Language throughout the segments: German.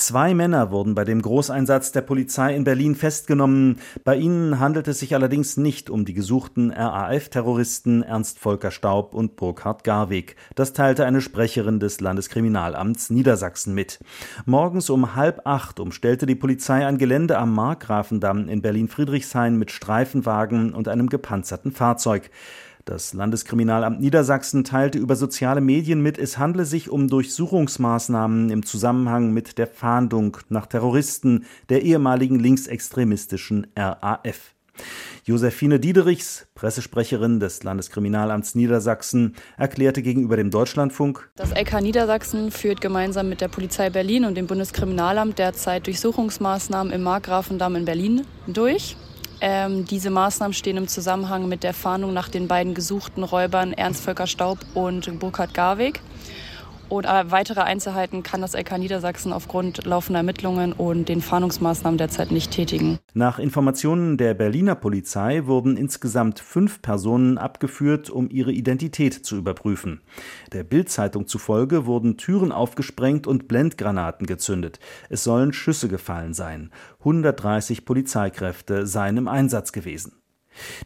Zwei Männer wurden bei dem Großeinsatz der Polizei in Berlin festgenommen. Bei ihnen handelt es sich allerdings nicht um die gesuchten RAF-Terroristen Ernst Volker Staub und Burkhard Garweg. Das teilte eine Sprecherin des Landeskriminalamts Niedersachsen mit. Morgens um halb acht umstellte die Polizei ein Gelände am Markgrafendamm in Berlin-Friedrichshain mit Streifenwagen und einem gepanzerten Fahrzeug. Das Landeskriminalamt Niedersachsen teilte über soziale Medien mit, es handle sich um Durchsuchungsmaßnahmen im Zusammenhang mit der Fahndung nach Terroristen der ehemaligen linksextremistischen RAF. Josephine Diederichs, Pressesprecherin des Landeskriminalamts Niedersachsen, erklärte gegenüber dem Deutschlandfunk, Das LK Niedersachsen führt gemeinsam mit der Polizei Berlin und dem Bundeskriminalamt derzeit Durchsuchungsmaßnahmen im Markgrafendamm in Berlin durch. Ähm, diese Maßnahmen stehen im Zusammenhang mit der Fahndung nach den beiden gesuchten Räubern Ernst Völker Staub und Burkhard Garweg. Äh, weitere Einzelheiten kann das LK Niedersachsen aufgrund laufender Ermittlungen und den Fahndungsmaßnahmen derzeit nicht tätigen. Nach Informationen der Berliner Polizei wurden insgesamt fünf Personen abgeführt, um ihre Identität zu überprüfen. Der Bildzeitung zufolge wurden Türen aufgesprengt und Blendgranaten gezündet. Es sollen Schüsse gefallen sein. 130 Polizeikräfte seien im Einsatz gewesen.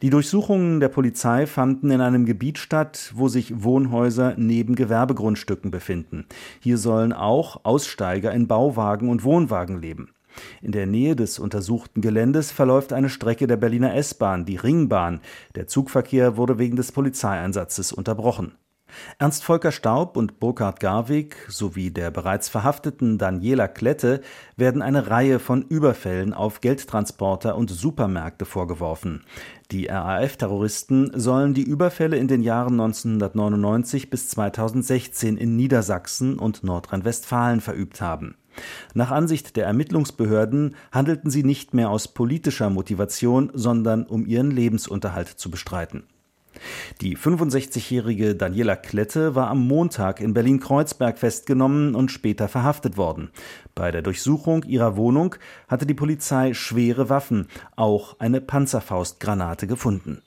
Die Durchsuchungen der Polizei fanden in einem Gebiet statt, wo sich Wohnhäuser neben Gewerbegrundstücken befinden. Hier sollen auch Aussteiger in Bauwagen und Wohnwagen leben. In der Nähe des untersuchten Geländes verläuft eine Strecke der Berliner S-Bahn, die Ringbahn. Der Zugverkehr wurde wegen des Polizeieinsatzes unterbrochen. Ernst Volker Staub und Burkhard Garwig sowie der bereits verhafteten Daniela Klette werden eine Reihe von Überfällen auf Geldtransporter und Supermärkte vorgeworfen. Die RAF-Terroristen sollen die Überfälle in den Jahren 1999 bis 2016 in Niedersachsen und Nordrhein-Westfalen verübt haben. Nach Ansicht der Ermittlungsbehörden handelten sie nicht mehr aus politischer Motivation, sondern um ihren Lebensunterhalt zu bestreiten. Die 65-jährige Daniela Klette war am Montag in Berlin-Kreuzberg festgenommen und später verhaftet worden. Bei der Durchsuchung ihrer Wohnung hatte die Polizei schwere Waffen, auch eine Panzerfaustgranate gefunden